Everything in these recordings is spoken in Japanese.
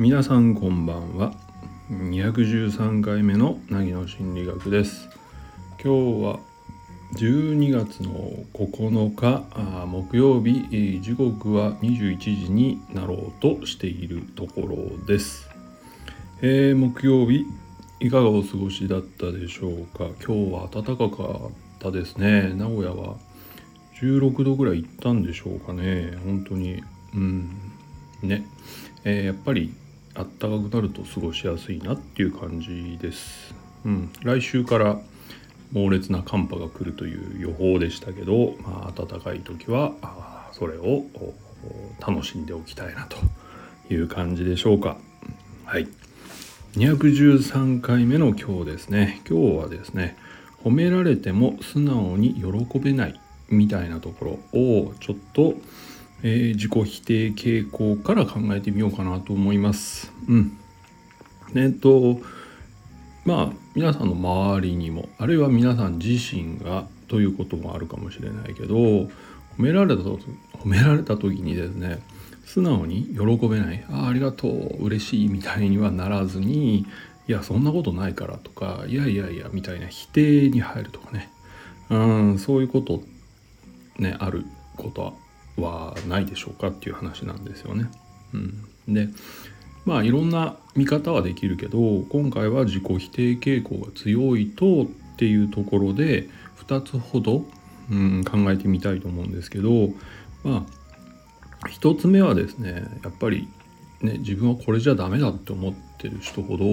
皆さんこんばんは。213回目の凪の心理学です。今日は12月の9日木曜日。時刻は21時になろうとしているところです、えー、木曜日いかがお過ごしだったでしょうか？今日は暖かかったですね。名古屋は16度ぐらいいったんでしょうかね。本当に。うん。ね、えー、やっぱりあったかくなると過ごしやすいなっていう感じです。うん、来週から猛烈な寒波が来るという予報でしたけど、まあ、暖かい時はそれを楽しんでおきたいなという感じでしょうか。はい。213回目の今日ですね。今日はですね、褒められても素直に喜べないみたいなところをちょっとえー、自己否定傾向から考えてみようかなと思います。うん。えっとまあ皆さんの周りにもあるいは皆さん自身がということもあるかもしれないけど褒められたと褒められた時にですね素直に喜べないあありがとう嬉しいみたいにはならずにいやそんなことないからとかいやいやいやみたいな否定に入るとかねうんそういうことねあることははないでしょうかっていう話なんですよね。うん、でまあいろんな見方はできるけど今回は自己否定傾向が強いとっていうところで2つほど、うん、考えてみたいと思うんですけどまあ1つ目はですねやっぱりね自分はこれじゃダメだって思ってる人ほど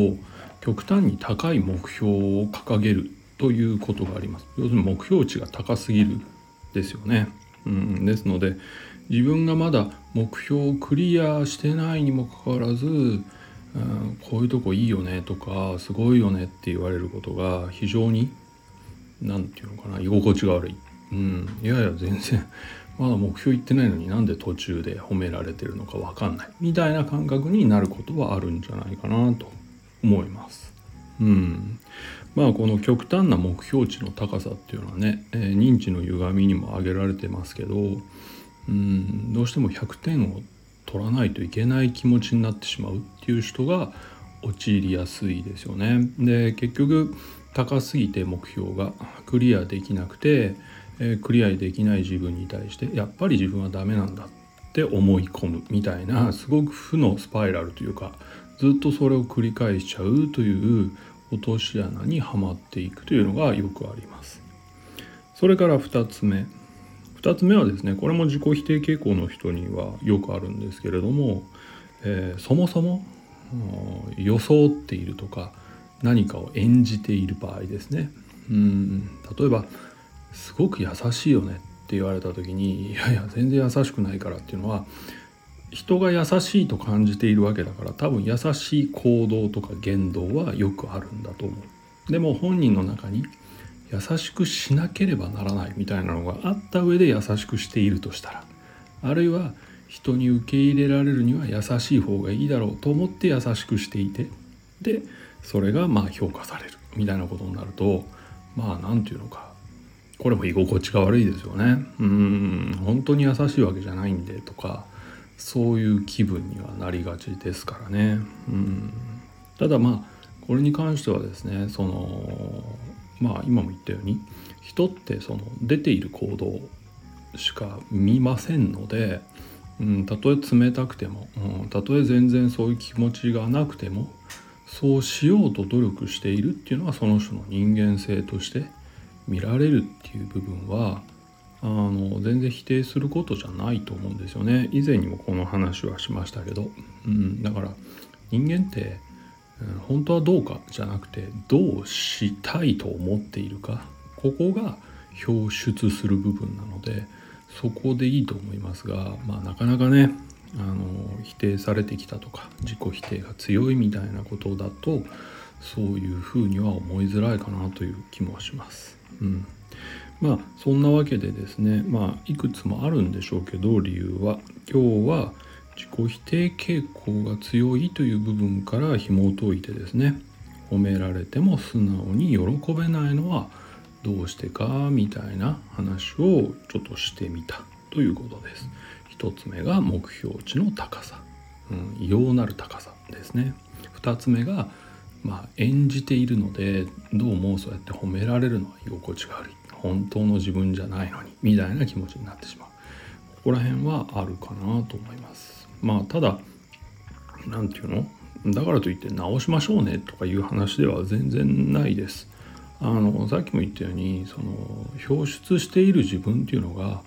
極端に高い目標を掲げるということがあります。要するに目標値が高すぎるですよね。うん、ですので自分がまだ目標をクリアしてないにもかかわらず、うん、こういうとこいいよねとかすごいよねって言われることが非常に何て言うのかな居心地が悪い。うん、いやいや全然まだ目標いってないのになんで途中で褒められてるのか分かんないみたいな感覚になることはあるんじゃないかなと思います。うん、まあこの極端な目標値の高さっていうのはね、えー、認知の歪みにも挙げられてますけどうんどうしても100点を取らないといけない気持ちになってしまうっていう人が陥りやすいですよね。で結局高すぎて目標がクリアできなくて、えー、クリアできない自分に対してやっぱり自分はダメなんだって思い込むみたいなすごく負のスパイラルというかずっとそれを繰り返しちゃうという落とし穴にはまっていくというのがよくあります。それから2つ目2つ目はですねこれも自己否定傾向の人にはよくあるんですけれども、えー、そもそも装っているとか何かを演じている場合ですねうん例えば「すごく優しいよね」って言われた時に「いやいや全然優しくないから」っていうのは人が優しいと感じているわけだから多分優しい行動とか言動はよくあるんだと思う。でも本人の中に優しくしなければならないみたいなのがあった上で優しくしているとしたらあるいは人に受け入れられるには優しい方がいいだろうと思って優しくしていてでそれがまあ評価されるみたいなことになるとまあ何て言うのかこれも居心地が悪いですよねうん本当に優しいわけじゃないんでとかそういう気分にはなりがちですからね。うん、ただまあこれに関してはですねそのまあ今も言ったように人ってその出ている行動しか見ませんので、うん、たとえ冷たくても、うん、たとえ全然そういう気持ちがなくてもそうしようと努力しているっていうのはその人の人間性として見られるっていう部分はあの全然否定することじゃないと思うんですよね。以前にもこの話はしましたけど、うん、だから人間って、うん、本当はどうかじゃなくてどうしたいと思っているかここが表出する部分なのでそこでいいと思いますが、まあ、なかなかねあの否定されてきたとか自己否定が強いみたいなことだとそういうふうには思いづらいかなという気もします。うん。まあそんなわけでですねまあいくつもあるんでしょうけど理由は。今日は自己否定傾向が強いという部分から紐を解いてですね褒められても素直に喜べないのはどうしてかみたいな話をちょっとしてみたということです。一つ目が目標値の高さ。うん、異様なる高さですね。2つ目が、まあ、演じているのでどうもそうやって褒められるのは居心地が悪い。本当の自分じゃないのにみたいな気持ちになってしまう。ここら辺はあるかなと思います。まあただ何て言うの？だからといって直しましょうねとかいう話では全然ないです。あのさっきも言ったようにその表出している自分っていうのが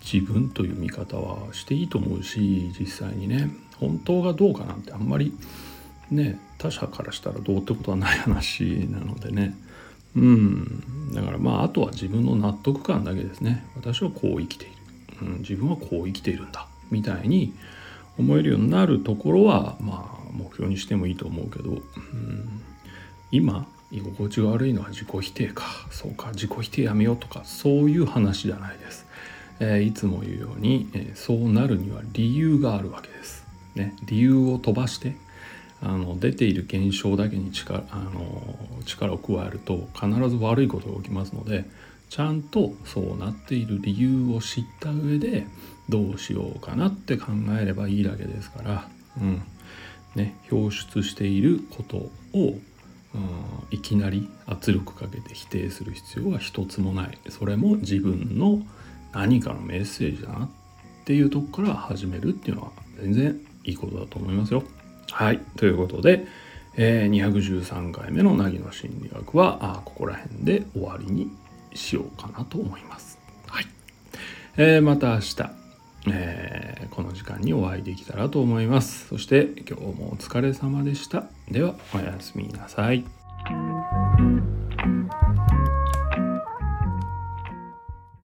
自分という見方はしていいと思うし実際にね本当がどうかなんてあんまりね他者からしたらどうってことはない話なのでね。うん。だからまああとは自分の納得感だけですね。私はこう生きている、うん、自分はこう生きているんだみたいに思えるようになるところはまあ目標にしてもいいと思うけど、うん、今居心地が悪いのは自己否定か。そうか自己否定やめようとか。そういう話じゃないです、えー、いつも言うように、えー、そうなるには理由があるわけです、ね、理由を飛ばしてあの出ている現象だけに力あの力を加えると必ず悪いことが起きますのでちゃんとそうなっている理由を知った上でどうしようかなって考えればいいだけですから、うんね、表出していることを、うん、いきなり圧力かけて否定する必要は一つもないそれも自分の何かのメッセージだなっていうとこから始めるっていうのは全然いいことだと思いますよ。はい。ということで、えー、213回目の凪の心理学はあここら辺で終わりにしようかなと思います。はい。えー、また明日、えー、この時間にお会いできたらと思います。そして今日もお疲れ様でした。ではおやすみなさい。